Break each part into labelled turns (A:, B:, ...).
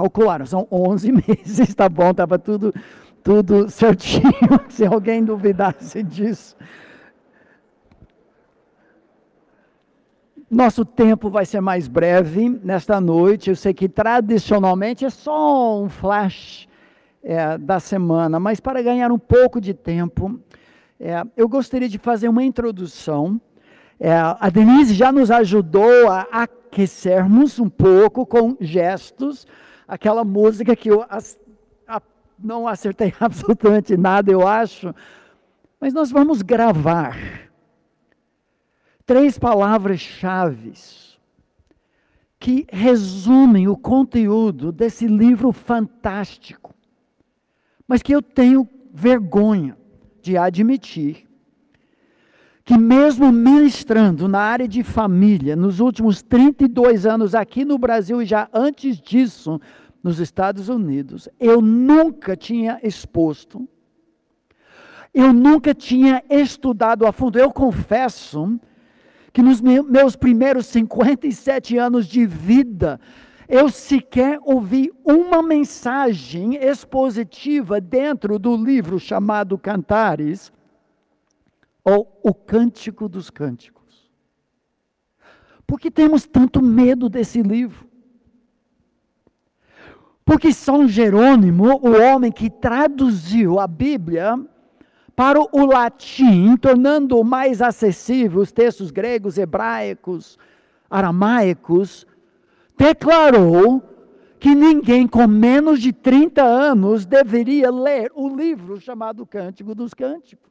A: Calcularam, são 11 meses, tá bom, estava tudo, tudo certinho, se alguém duvidasse disso. Nosso tempo vai ser mais breve nesta noite. Eu sei que tradicionalmente é só um flash é, da semana, mas para ganhar um pouco de tempo, é, eu gostaria de fazer uma introdução. É, a Denise já nos ajudou a aquecermos um pouco com gestos, aquela música que eu não acertei absolutamente nada, eu acho, mas nós vamos gravar três palavras-chave que resumem o conteúdo desse livro fantástico, mas que eu tenho vergonha de admitir que, mesmo ministrando na área de família, nos últimos 32 anos aqui no Brasil e já antes disso nos Estados Unidos, eu nunca tinha exposto, eu nunca tinha estudado a fundo. Eu confesso que nos meus primeiros 57 anos de vida, eu sequer ouvi uma mensagem expositiva dentro do livro chamado Cantares, ou O Cântico dos Cânticos. Por que temos tanto medo desse livro? Porque São Jerônimo, o homem que traduziu a Bíblia, para o latim, tornando mais acessível os textos gregos, hebraicos, aramaicos, declarou que ninguém com menos de 30 anos deveria ler o livro chamado Cântico dos Cânticos.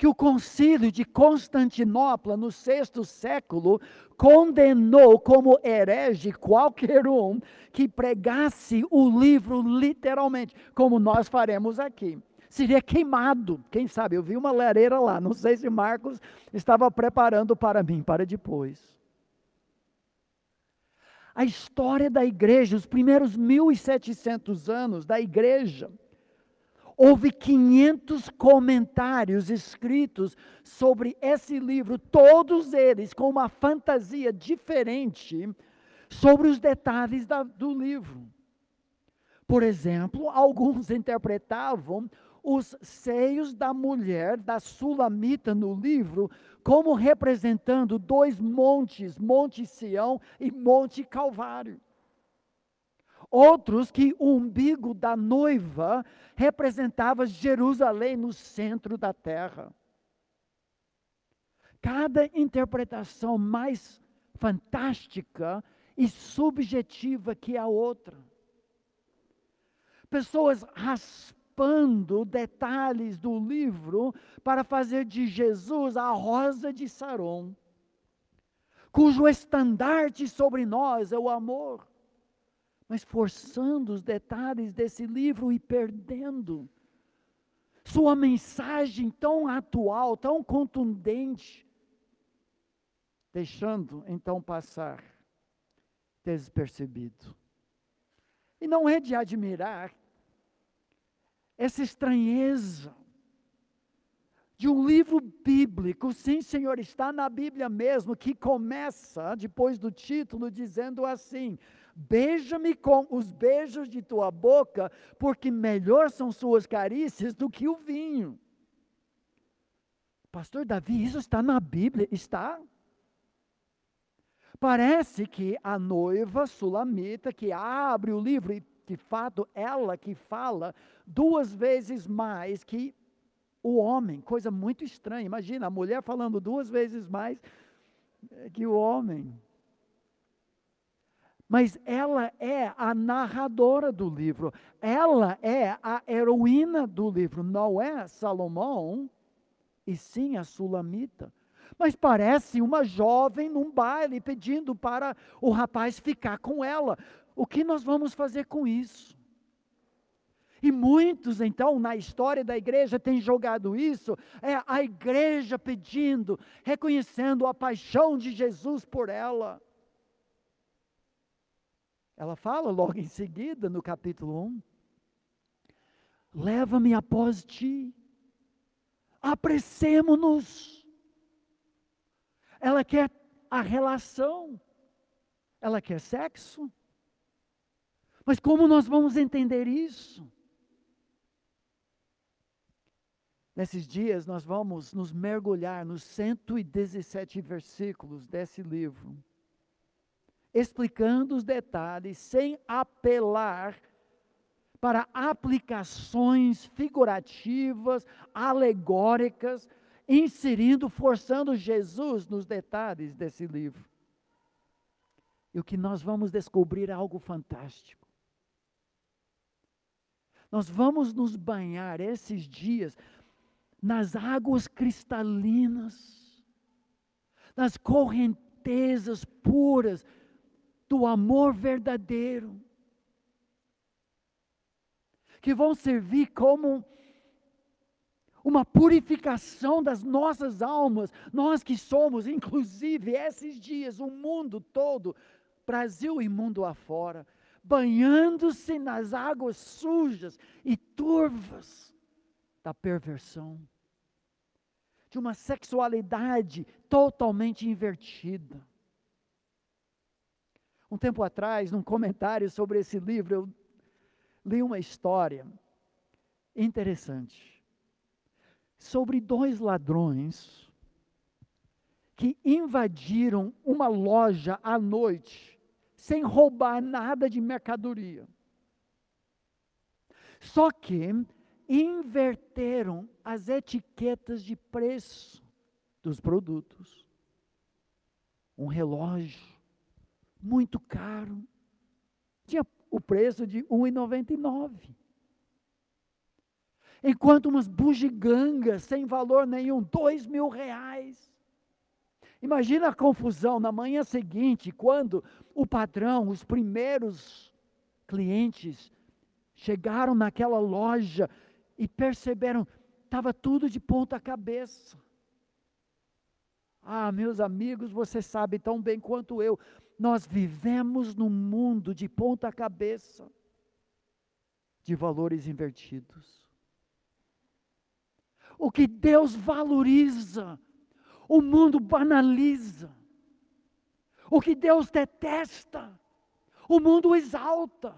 A: Que o concílio de Constantinopla, no sexto século, condenou como herege qualquer um que pregasse o livro literalmente, como nós faremos aqui seria queimado. Quem sabe? Eu vi uma lareira lá. Não sei se Marcos estava preparando para mim, para depois. A história da igreja, os primeiros 1.700 anos da igreja, houve 500 comentários escritos sobre esse livro, todos eles com uma fantasia diferente sobre os detalhes da, do livro. Por exemplo, alguns interpretavam os seios da mulher, da sulamita no livro, como representando dois montes, Monte Sião e Monte Calvário. Outros que o umbigo da noiva representava Jerusalém no centro da terra. Cada interpretação mais fantástica e subjetiva que a outra. Pessoas raspando detalhes do livro para fazer de Jesus a rosa de Saron, cujo estandarte sobre nós é o amor, mas forçando os detalhes desse livro e perdendo sua mensagem tão atual, tão contundente, deixando então passar despercebido. E não é de admirar essa estranheza de um livro bíblico, sim, Senhor, está na Bíblia mesmo, que começa depois do título dizendo assim: Beija-me com os beijos de tua boca, porque melhor são suas carícias do que o vinho. Pastor Davi, isso está na Bíblia? Está. Parece que a noiva sulamita que abre o livro e de fato, ela que fala duas vezes mais que o homem, coisa muito estranha. Imagina a mulher falando duas vezes mais eh, que o homem. Mas ela é a narradora do livro, ela é a heroína do livro, não é Salomão, e sim a Sulamita. Mas parece uma jovem num baile pedindo para o rapaz ficar com ela. O que nós vamos fazer com isso? E muitos, então, na história da igreja têm jogado isso, é a igreja pedindo, reconhecendo a paixão de Jesus por ela. Ela fala logo em seguida, no capítulo 1, leva-me após ti, apressemo-nos. Ela quer a relação, ela quer sexo, Mas como nós vamos entender isso? Nesses dias nós vamos nos mergulhar nos 117 versículos desse livro, explicando os detalhes sem apelar para aplicações figurativas, alegóricas, inserindo, forçando Jesus nos detalhes desse livro. E o que nós vamos descobrir é algo fantástico. Nós vamos nos banhar esses dias nas águas cristalinas, nas correntezas puras do amor verdadeiro, que vão servir como uma purificação das nossas almas, nós que somos, inclusive, esses dias, o mundo todo, Brasil e mundo afora, banhando-se nas águas sujas e turvas da perversão, de uma sexualidade totalmente invertida. Um tempo atrás, num comentário sobre esse livro, eu li uma história interessante sobre dois ladrões que invadiram uma loja à noite sem roubar nada de mercadoria. Só que inverteram as etiquetas de preço dos produtos. Um relógio muito caro tinha o preço de R$ 1,99. Enquanto umas bugigangas sem valor nenhum, dois mil reais. Imagina a confusão na manhã seguinte, quando o patrão, os primeiros clientes, chegaram naquela loja e perceberam, estava tudo de ponta cabeça. Ah, meus amigos, você sabe tão bem quanto eu, nós vivemos num mundo de ponta cabeça, de valores invertidos. O que Deus valoriza, o mundo banaliza. O que Deus detesta, o mundo exalta.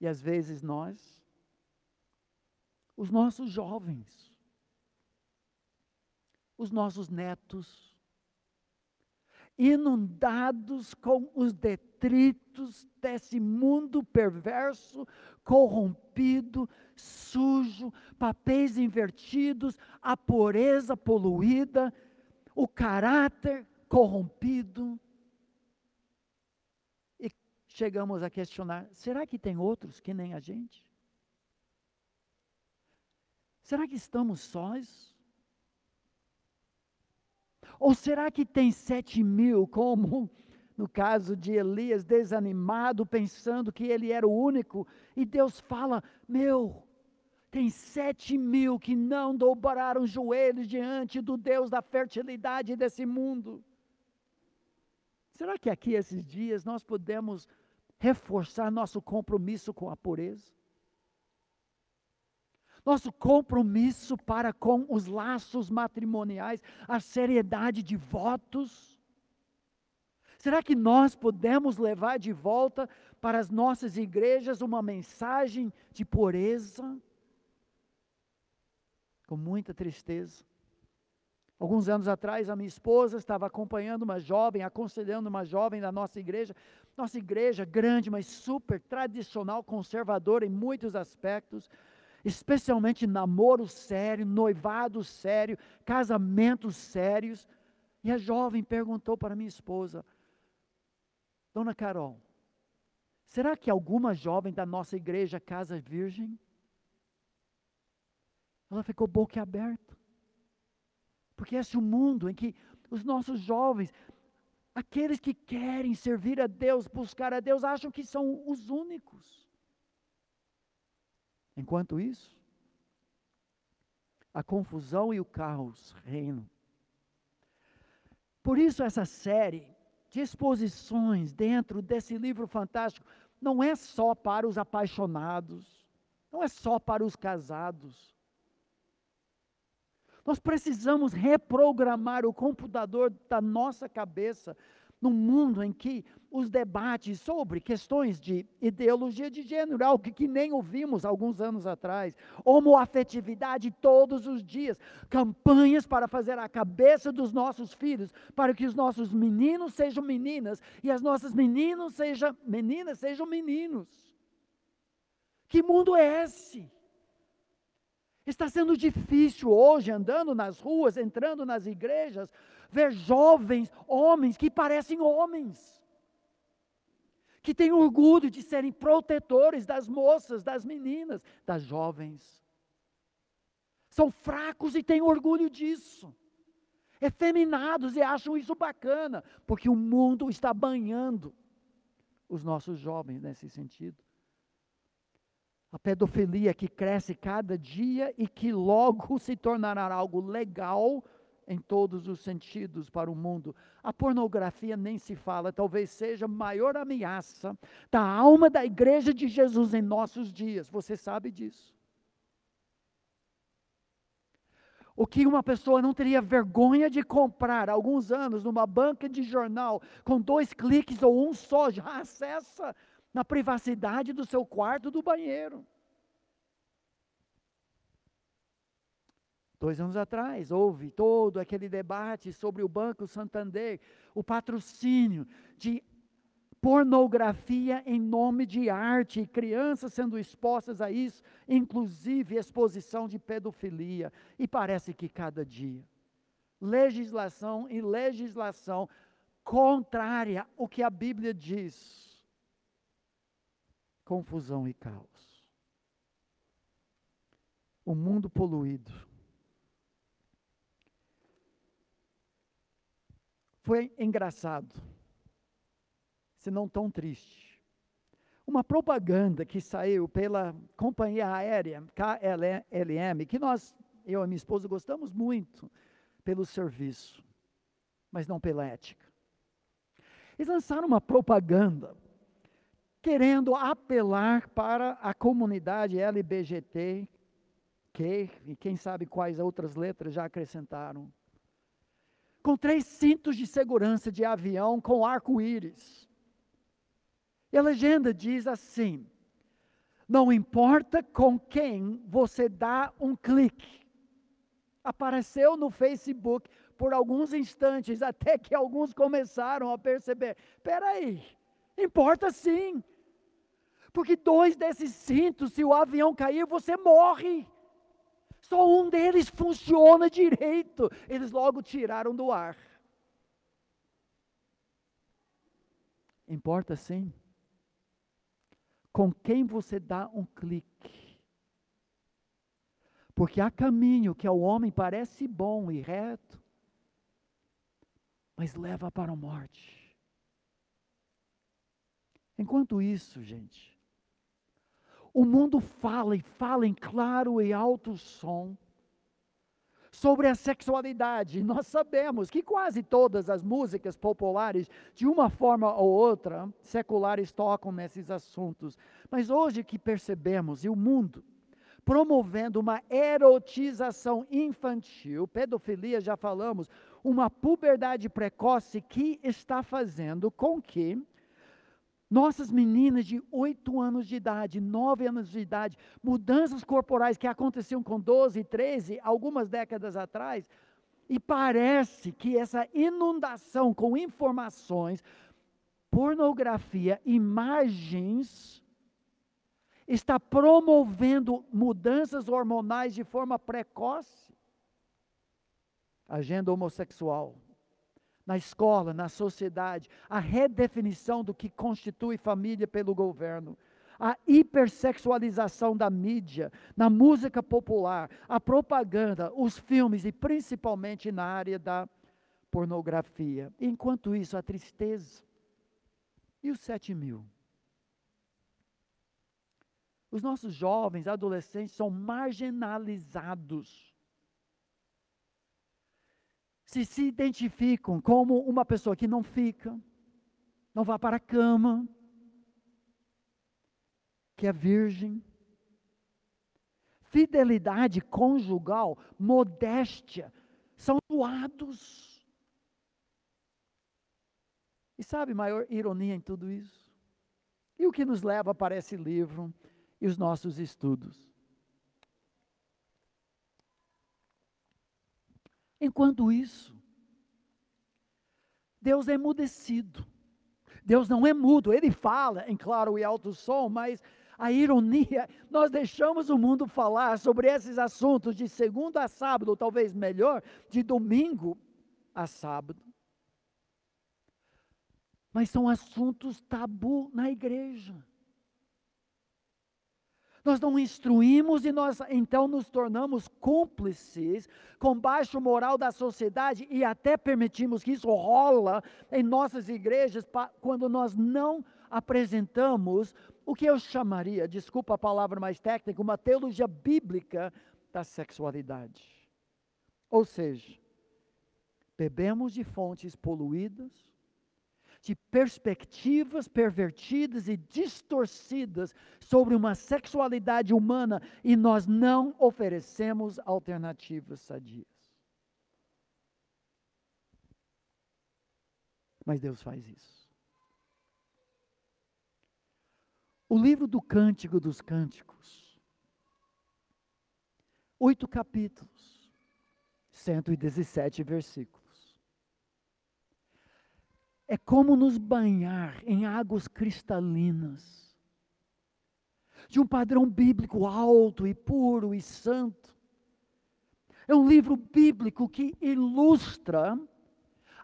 A: E às vezes nós, os nossos jovens, os nossos netos, inundados com os detritos desse mundo perverso, corrompido, sujo, papéis invertidos, a pureza poluída, o caráter corrompido. E chegamos a questionar: será que tem outros que nem a gente? Será que estamos sós? Ou será que tem sete mil, como no caso de Elias, desanimado, pensando que ele era o único, e Deus fala: Meu, tem sete mil que não dobraram os joelhos diante do Deus da fertilidade desse mundo. Será que aqui esses dias nós podemos reforçar nosso compromisso com a pureza? Nosso compromisso para com os laços matrimoniais, a seriedade de votos? Será que nós podemos levar de volta para as nossas igrejas uma mensagem de pureza? com muita tristeza. Alguns anos atrás, a minha esposa estava acompanhando uma jovem, aconselhando uma jovem da nossa igreja. Nossa igreja grande, mas super tradicional, conservadora em muitos aspectos, especialmente namoro sério, noivado sério, casamentos sérios. E a jovem perguntou para minha esposa: Dona Carol, será que alguma jovem da nossa igreja casa virgem? Ela ficou boca aberta. Porque esse é o mundo em que os nossos jovens, aqueles que querem servir a Deus, buscar a Deus, acham que são os únicos. Enquanto isso, a confusão e o caos reinam. Por isso, essa série de exposições dentro desse livro fantástico não é só para os apaixonados, não é só para os casados, nós precisamos reprogramar o computador da nossa cabeça num mundo em que os debates sobre questões de ideologia de gênero, algo que, que nem ouvimos alguns anos atrás, homoafetividade todos os dias, campanhas para fazer a cabeça dos nossos filhos, para que os nossos meninos sejam meninas e as nossas meninas sejam meninas sejam meninos. Que mundo é esse? Está sendo difícil hoje, andando nas ruas, entrando nas igrejas, ver jovens, homens que parecem homens, que têm orgulho de serem protetores das moças, das meninas, das jovens. São fracos e têm orgulho disso. Efeminados e acham isso bacana, porque o mundo está banhando os nossos jovens nesse sentido. A pedofilia que cresce cada dia e que logo se tornará algo legal em todos os sentidos para o mundo. A pornografia nem se fala, talvez seja a maior ameaça da alma da igreja de Jesus em nossos dias. Você sabe disso. O que uma pessoa não teria vergonha de comprar há alguns anos numa banca de jornal, com dois cliques ou um só, já acessa na privacidade do seu quarto do banheiro. Dois anos atrás, houve todo aquele debate sobre o Banco Santander, o patrocínio de pornografia em nome de arte, crianças sendo expostas a isso, inclusive exposição de pedofilia. E parece que cada dia, legislação e legislação contrária ao que a Bíblia diz. Confusão e caos. O mundo poluído foi engraçado, se não tão triste. Uma propaganda que saiu pela companhia aérea KLM, que nós, eu e minha esposa, gostamos muito pelo serviço, mas não pela ética. Eles lançaram uma propaganda querendo apelar para a comunidade LBGT, que, e quem sabe quais outras letras já acrescentaram com três cintos de segurança de avião com arco-íris. E a legenda diz assim: não importa com quem você dá um clique. Apareceu no Facebook por alguns instantes, até que alguns começaram a perceber: peraí, importa sim. Porque dois desses cintos, se o avião cair, você morre. Só um deles funciona direito. Eles logo tiraram do ar. Importa sim com quem você dá um clique. Porque há caminho que ao homem parece bom e reto, mas leva para a morte. Enquanto isso, gente, o mundo fala e fala em claro e alto som sobre a sexualidade. Nós sabemos que quase todas as músicas populares, de uma forma ou outra, seculares tocam nesses assuntos. Mas hoje que percebemos, e o mundo promovendo uma erotização infantil, pedofilia, já falamos, uma puberdade precoce que está fazendo com que nossas meninas de 8 anos de idade, 9 anos de idade, mudanças corporais que aconteciam com 12, 13, algumas décadas atrás, e parece que essa inundação com informações, pornografia, imagens, está promovendo mudanças hormonais de forma precoce. Agenda homossexual, na escola, na sociedade, a redefinição do que constitui família pelo governo, a hipersexualização da mídia, na música popular, a propaganda, os filmes e principalmente na área da pornografia. Enquanto isso, a tristeza. E os sete mil? Os nossos jovens, adolescentes são marginalizados se se identificam como uma pessoa que não fica, não vai para a cama, que é virgem. Fidelidade conjugal, modéstia, são doados. E sabe maior ironia em tudo isso? E o que nos leva para esse livro e os nossos estudos? Enquanto isso, Deus é emudecido. Deus não é mudo, ele fala em claro e alto som, mas a ironia, nós deixamos o mundo falar sobre esses assuntos de segunda a sábado, ou talvez melhor, de domingo a sábado. Mas são assuntos tabu na igreja. Nós não instruímos e nós então nos tornamos cúmplices com baixo moral da sociedade e até permitimos que isso rola em nossas igrejas quando nós não apresentamos o que eu chamaria, desculpa a palavra mais técnica, uma teologia bíblica da sexualidade. Ou seja, bebemos de fontes poluídas, de perspectivas pervertidas e distorcidas sobre uma sexualidade humana e nós não oferecemos alternativas sadias. Mas Deus faz isso. O livro do Cântico dos Cânticos, oito capítulos, 117 versículos é como nos banhar em águas cristalinas, de um padrão bíblico alto e puro e santo. É um livro bíblico que ilustra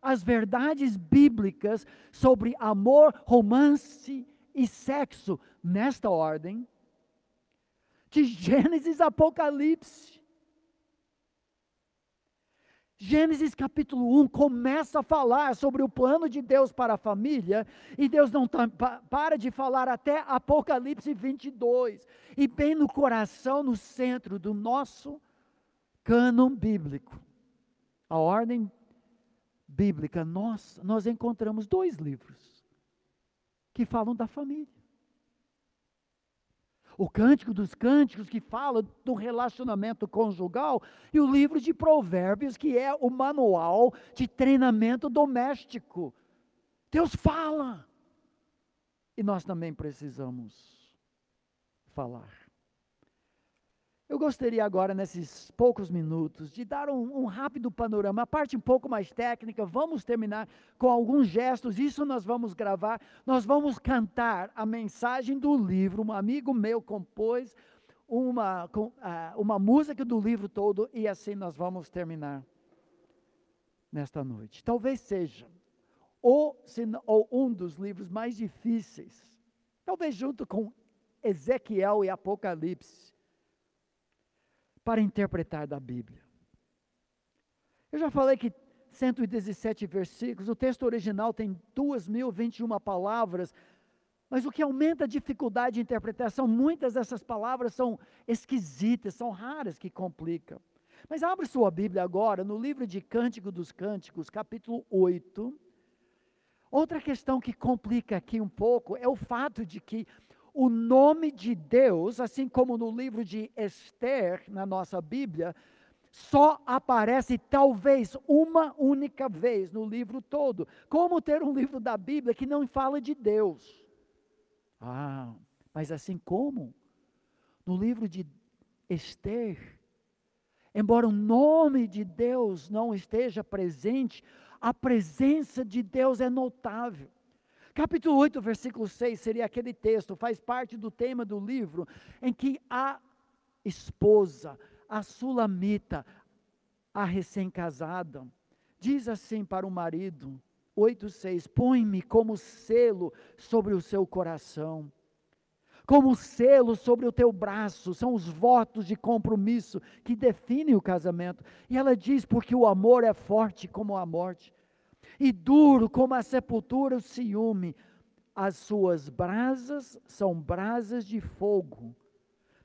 A: as verdades bíblicas sobre amor, romance e sexo, nesta ordem, de Gênesis a Apocalipse. Gênesis capítulo 1 começa a falar sobre o plano de Deus para a família, e Deus não tá, para de falar até Apocalipse 22. E bem no coração, no centro do nosso cânon bíblico, a ordem bíblica, nós, nós encontramos dois livros que falam da família o Cântico dos Cânticos, que fala do relacionamento conjugal, e o livro de Provérbios, que é o manual de treinamento doméstico. Deus fala. E nós também precisamos falar. Eu gostaria agora, nesses poucos minutos, de dar um, um, rápido panorama, a parte um pouco mais técnica. Vamos terminar com alguns gestos, isso nós vamos gravar. Nós vamos cantar a mensagem do livro. Um amigo meu compôs uma, ah, uma música do livro todo, e assim nós vamos terminar nesta noite. Talvez seja ou, ou um dos livros mais difíceis, talvez junto com Ezequiel e Apocalipse para interpretar da Bíblia. Eu já falei que 117 versículos, o texto original tem 2.021 palavras, mas o que aumenta a dificuldade de interpretação, muitas dessas palavras são esquisitas, são raras que complicam. Mas abre sua Bíblia agora no livro de Cântico dos Cânticos, capítulo 8. Outra questão que complica aqui um pouco é o fato de que o nome de Deus, assim como no livro de Esther, na nossa Bíblia, só aparece talvez uma única vez no livro todo. Como ter um livro da Bíblia que não fala de Deus? Ah, mas assim como no livro de Esther, embora o nome de Deus não esteja presente, a presença de Deus é notável. Capítulo 8, versículo 6 seria aquele texto, faz parte do tema do livro, em que a esposa, a sulamita, a recém-casada, diz assim para o marido, 8,6: Põe-me como selo sobre o seu coração, como selo sobre o teu braço, são os votos de compromisso que definem o casamento. E ela diz: Porque o amor é forte como a morte, e duro como a sepultura o ciúme. As suas brasas são brasas de fogo.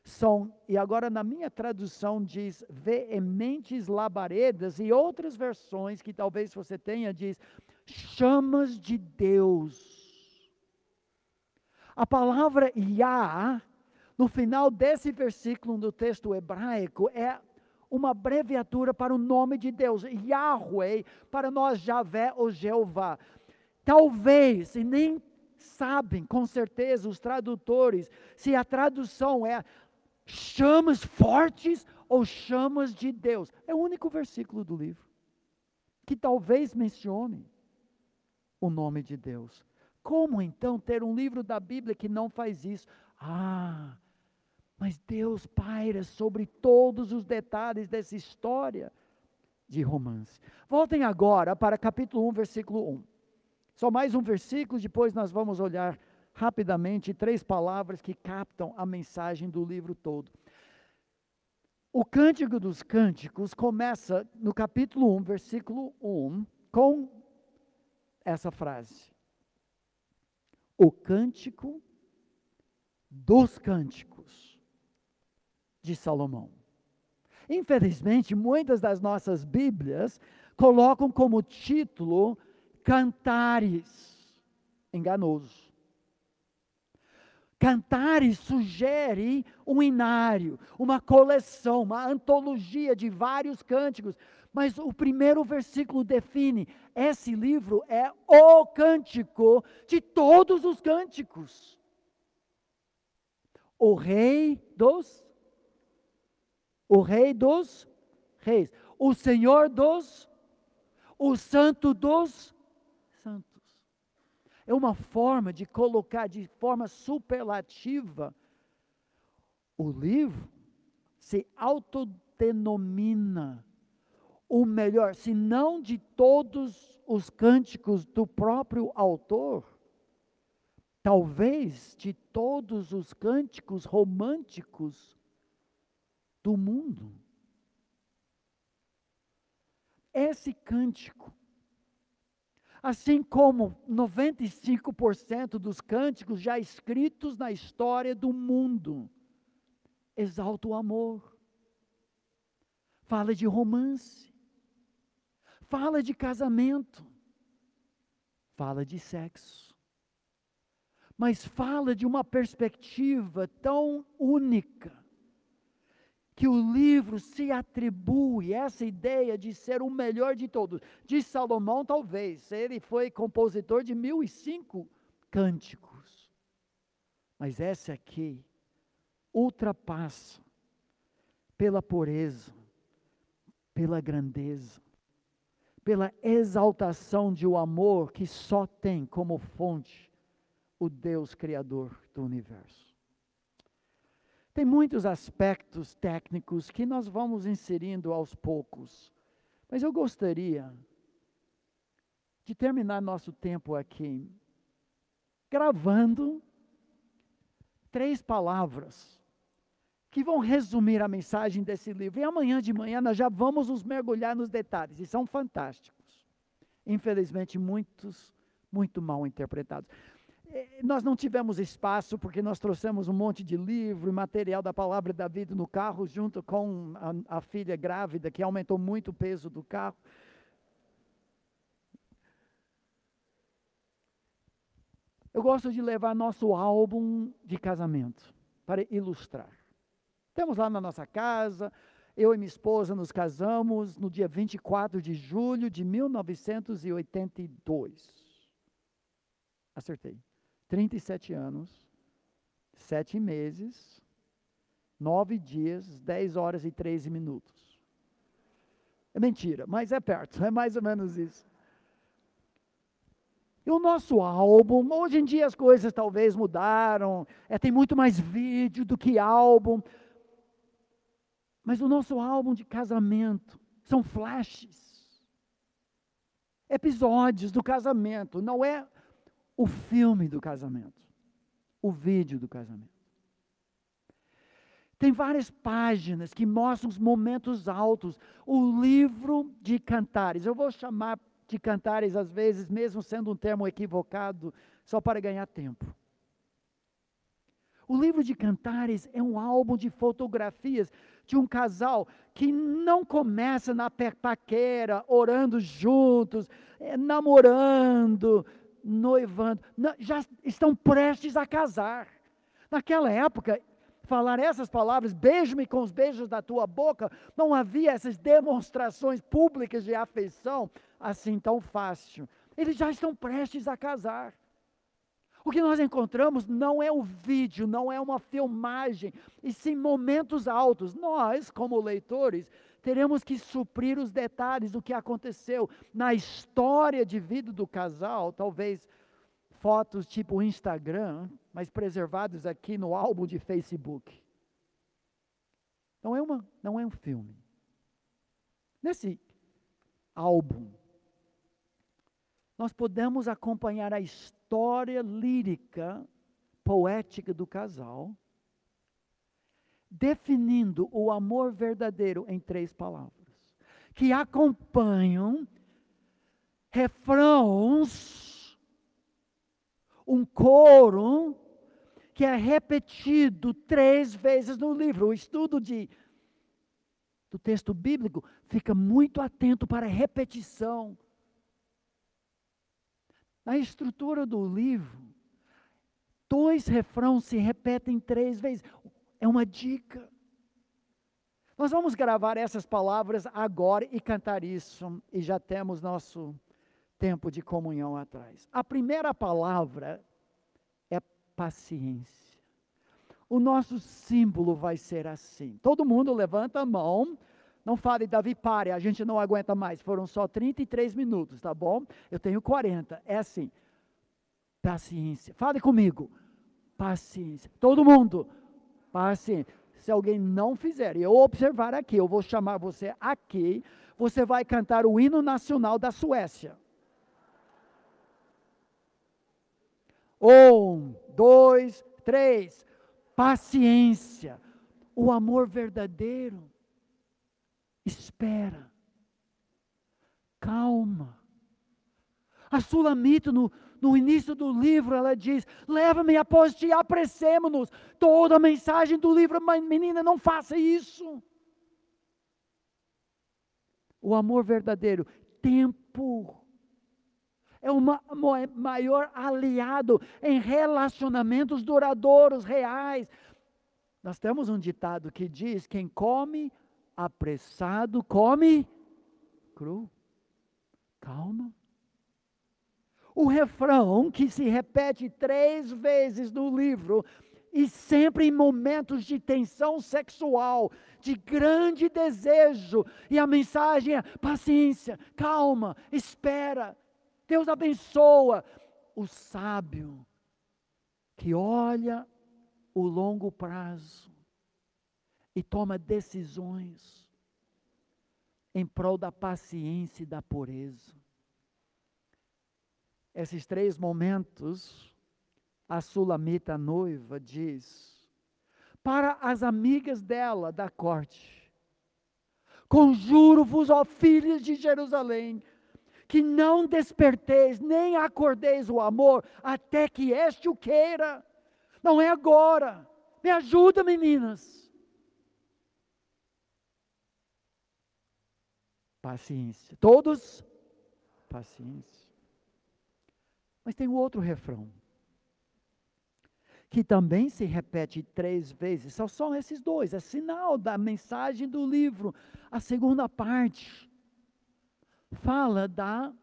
A: São, e agora na minha tradução diz veementes labaredas, e outras versões que talvez você tenha diz chamas de Deus. A palavra Yah, no final desse versículo do texto hebraico, é uma abreviatura para o nome de Deus, Yahweh, para nós Javé ou Jeová. Talvez, e nem sabem com certeza os tradutores se a tradução é chamas fortes ou chamas de Deus. É o único versículo do livro que talvez mencione o nome de Deus. Como então ter um livro da Bíblia que não faz isso? Ah, mas Deus paira sobre todos os detalhes dessa história de romance. Voltem agora para capítulo 1, versículo 1. Só mais um versículo, depois nós vamos olhar rapidamente três palavras que captam a mensagem do livro todo. O Cântico dos Cânticos começa no capítulo 1, versículo 1, com essa frase: O Cântico dos Cânticos de Salomão. Infelizmente, muitas das nossas Bíblias colocam como título Cantares. Enganoso. Cantares sugere um inário, uma coleção, uma antologia de vários cânticos, mas o primeiro versículo define: esse livro é o cântico de todos os cânticos. O rei dos o rei dos reis, o Senhor dos o santo dos é uma forma de colocar de forma superlativa. O livro se autodenomina o melhor, se não de todos os cânticos do próprio autor, talvez de todos os cânticos românticos do mundo. Esse cântico Assim como 95% dos cânticos já escritos na história do mundo exalta o amor, fala de romance, fala de casamento, fala de sexo, mas fala de uma perspectiva tão única que o livro se atribui essa ideia de ser o melhor de todos. De Salomão, talvez, ele foi compositor de mil e cinco cânticos. Mas essa aqui ultrapassa pela pureza, pela grandeza, pela exaltação de um amor que só tem como fonte o Deus Criador do universo. Tem muitos aspectos técnicos que nós vamos inserindo aos poucos, mas eu gostaria de terminar nosso tempo aqui gravando três palavras que vão resumir a mensagem desse livro. E amanhã de manhã nós já vamos nos mergulhar nos detalhes, e são fantásticos. Infelizmente, muitos, muito mal interpretados. Eh, nós não tivemos espaço porque nós trouxemos um monte de livro e material da palavra da vida no carro, junto com a, a filha grávida, que aumentou muito o peso do carro. Eu gosto de levar nosso álbum de casamento para ilustrar. Temos lá na nossa casa, eu e minha esposa nos casamos no dia 24 de julho de 1982. Acertei. 37 anos, sete meses, nove dias, 10 horas e 13 minutos. É mentira, mas é perto, é mais ou menos isso. E o nosso álbum, hoje em dia as coisas talvez mudaram, é, tem muito mais vídeo do que álbum. Mas o nosso álbum de casamento são flashes, episódios do casamento, não é o filme do casamento, o vídeo do casamento. Tem várias páginas que mostram os momentos altos. O livro de cantares. Eu vou chamar de cantares às vezes, mesmo sendo um termo equivocado, só para ganhar tempo. O livro de cantares é um álbum de fotografias de um casal que não começa na paquera, orando juntos, é, namorando, noivando, já estão prestes a casar. Naquela época, falar essas palavras, beijo-me com os beijos da tua boca, não havia essas demonstrações públicas de afeição assim tão fácil. Eles já estão prestes a casar. O que nós encontramos não é o vídeo, não é uma filmagem, e sim momentos altos. Nós, como leitores, teremos que suprir os detalhes do que aconteceu na história de vida do casal, talvez fotos tipo Instagram, mas preservados aqui no álbum de Facebook. Não é, uma, não é um filme. Nesse álbum, nós podemos acompanhar a história lírica, poética do casal, definindo o amor verdadeiro em três palavras, que acompanham refrãos, um coro que é repetido três vezes no livro. O estudo de, do texto bíblico fica muito atento para a repetição. Na estrutura do livro, dois refrãos se repetem três vezes. É uma dica. Nós vamos gravar essas palavras agora e cantar isso, e já temos nosso tempo de comunhão atrás. A primeira palavra é paciência. O nosso símbolo vai ser assim. Todo mundo levanta a mão. Não fale, Davi, pare, a gente não aguenta mais. Foram só 33 minutos, tá bom? Eu tenho 40. É assim. Paciência. Fale comigo. Paciência. Todo mundo. Paciência. Se alguém não fizer, eu observar aqui, eu vou chamar você aqui, você vai cantar o hino nacional da Suécia. Um, dois, três. Paciência. O amor verdadeiro. Espera. Calma. A Sulamita, no, no início do livro, ela diz: Leva-me após ti, apressemos-nos. Toda a mensagem do livro, menina, não faça isso. O amor verdadeiro, tempo é o maior aliado em relacionamentos duradouros, reais. Nós temos um ditado que diz: quem come apressado, come cru. Calma. O refrão, que se repete três vezes no livro, e sempre em momentos de tensão sexual, de grande desejo, e a mensagem é: paciência, calma, espera, Deus abençoa o sábio que olha o longo prazo e toma decisões em prol da paciência e da pureza. Esses três momentos, a sulamita noiva diz para as amigas dela da corte: Conjuro-vos, ó filhos de Jerusalém, que não desperteis, nem acordeis o amor, até que este o queira. Não é agora. Me ajuda, meninas. Paciência. Todos, paciência. Mas tem um outro refrão, que também se repete três vezes. São só esses dois, é sinal da mensagem do livro. A segunda parte fala da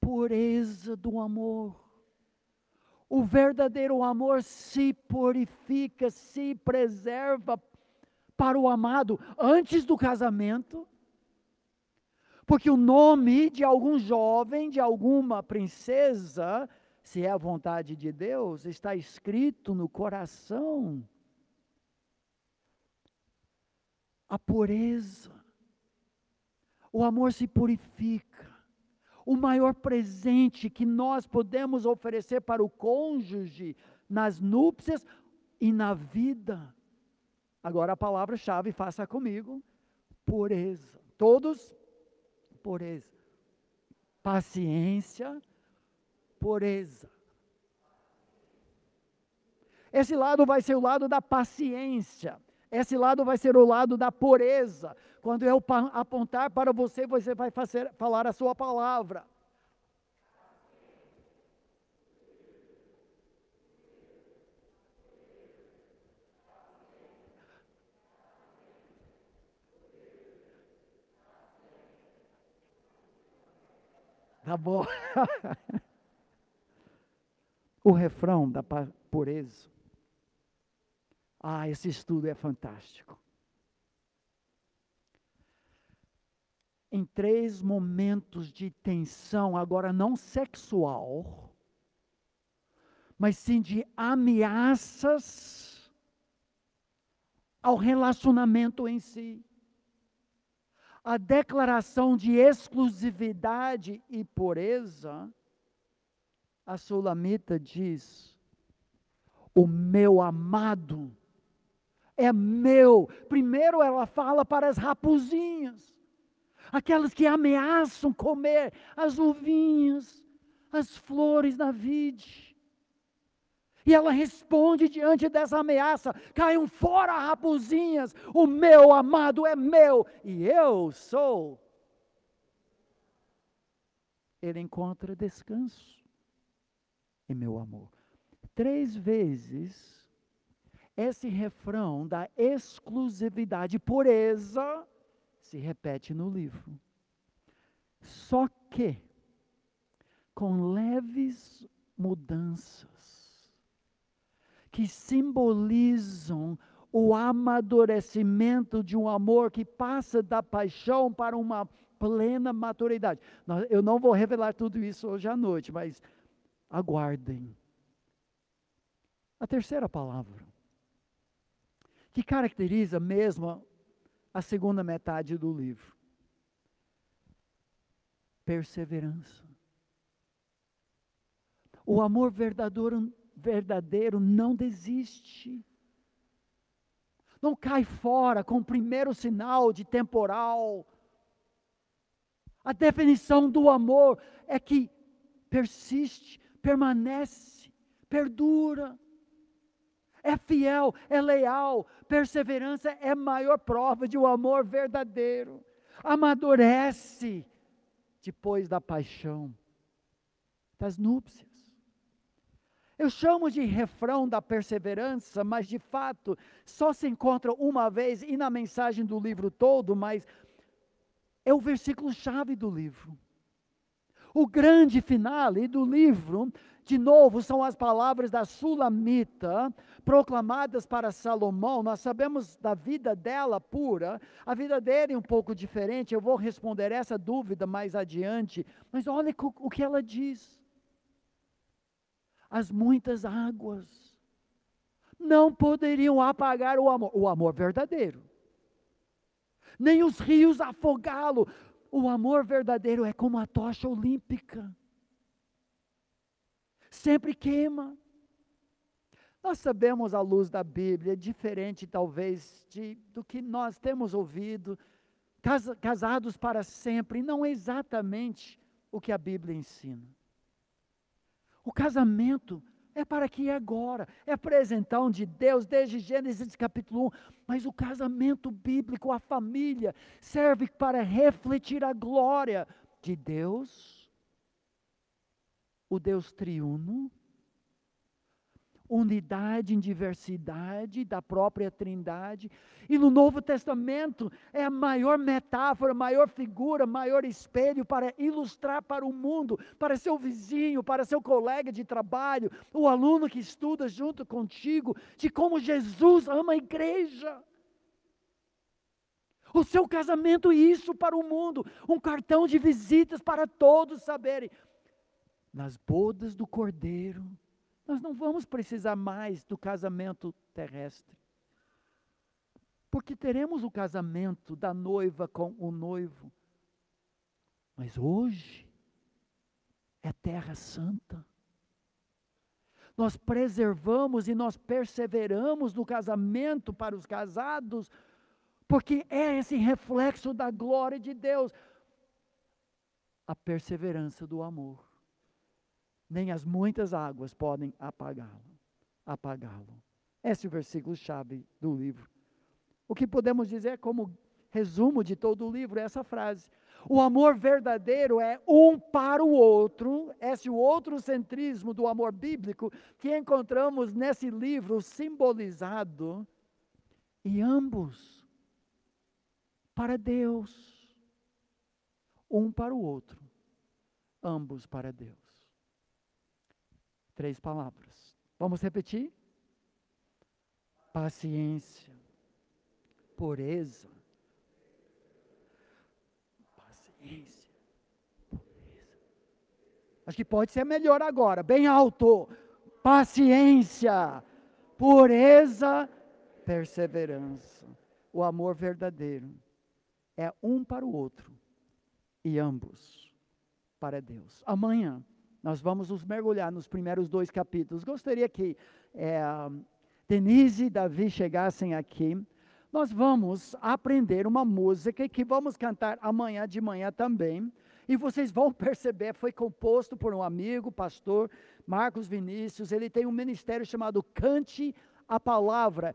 A: pureza do amor. O verdadeiro amor se purifica, se preserva para o amado antes do casamento. Porque o nome de algum jovem, de alguma princesa, se é a vontade de Deus, está escrito no coração. A pureza o amor se purifica. O maior presente que nós podemos oferecer para o cônjuge nas núpcias e na vida. Agora a palavra-chave, faça comigo: pureza. Todos, pureza. Paciência, pureza. Esse lado vai ser o lado da paciência. Esse lado vai ser o lado da pureza. Quando eu apontar para você, você vai fazer, falar a sua palavra. Tá bom. o refrão da pureza. Ah, esse estudo é fantástico. Em três momentos de tensão, agora não sexual, mas sim de ameaças ao relacionamento em si. A declaração de exclusividade e pureza, a Sulamita diz: O meu amado é meu. Primeiro ela fala para as raposinhas, aquelas que ameaçam comer as uvinhas, as flores da vide. E ela responde diante dessa ameaça: caiam fora raposinhas, o meu amado é meu e eu sou. Ele encontra descanso em meu amor. Três vezes, esse refrão da exclusividade pureza se repete no livro. Só que, com leves mudanças que simbolizam o amadurecimento de um amor que passa da paixão para uma plena maturidade. Eu não vou revelar tudo isso hoje à noite, mas aguardem. A terceira palavra, que caracteriza mesmo a segunda metade do livro: perseverança. O amor verdadeiro verdadeiro não desiste. Não cai fora com o primeiro sinal de temporal. A definição do amor é que persiste, permanece, perdura. É fiel, é leal, perseverança é maior prova de um amor verdadeiro. Amadurece depois da paixão, das núpcias. Eu chamo de refrão da perseverança, mas de fato só se encontra uma vez e na mensagem do livro todo, mas é o versículo chave do livro. O grande finale do livro, de novo, são as palavras da Sulamita, proclamadas para Salomão. Nós sabemos da vida dela pura, a vida dele é um pouco diferente. Eu vou responder essa dúvida mais adiante, mas olha o que ela diz as muitas águas não poderiam apagar o amor, o amor verdadeiro. Nem os rios afogá-lo. O amor verdadeiro é como a tocha olímpica. Sempre queima. Nós sabemos à luz da Bíblia, diferente talvez de, do que nós temos ouvido, casa, casados para sempre, não é exatamente o que a Bíblia ensina. O casamento é para que é agora, é apresentar de Deus desde Gênesis capítulo 1, mas o casamento bíblico, a família, serve para refletir a glória de Deus, o Deus triuno, unidade em diversidade da própria Trindade. E no Novo Testamento é a maior metáfora, maior figura, maior espelho para ilustrar para o mundo, para seu vizinho, para seu colega de trabalho, o aluno que estuda junto contigo, de como Jesus ama a igreja. O seu casamento, isso para o mundo, um cartão de visitas para todos saberem. Nas bodas do Cordeiro, nós não vamos precisar mais do casamento terrestre. Porque teremos o casamento da noiva com o noivo. Mas hoje é terra santa. Nós preservamos e nós perseveramos no casamento para os casados, porque é esse reflexo da glória de Deus a perseverança do amor nem as muitas águas podem apagá-lo. Apagá-lo. Esse é o versículo chave do livro. O que podemos dizer como resumo de todo o livro é essa frase. O amor verdadeiro é um para o outro, esse é o outro centrismo do amor bíblico que encontramos nesse livro simbolizado, e ambos para Deus, um para o outro ambos para Deus. Três palavras. Vamos repetir? Paciência, pureza, paciência, pureza. Acho que pode ser melhor agora, bem alto. Paciência, pureza, perseverança. O amor verdadeiro é um para o outro e ambos para Deus. Amanhã nós vamos nos mergulhar nos primeiros dois capítulos. Gostaria que é, Denise e Davi chegassem aqui. Nós vamos aprender uma música que vamos cantar amanhã de manhã também. E vocês vão perceber, foi composto por um amigo, pastor Marcos Vinícius. Ele tem um ministério chamado Cante a Palavra,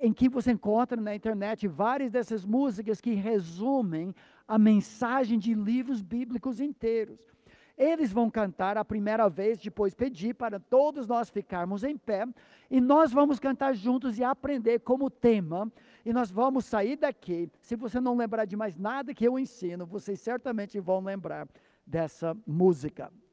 A: em que você encontra na internet várias dessas músicas que resumem a mensagem de livros bíblicos inteiros. Eles vão cantar a primeira vez, depois pedir para todos nós ficarmos em pé, e nós vamos cantar juntos e aprender como tema. E nós vamos sair daqui. Se você não lembrar de mais nada que eu ensino, vocês certamente vão lembrar dessa música.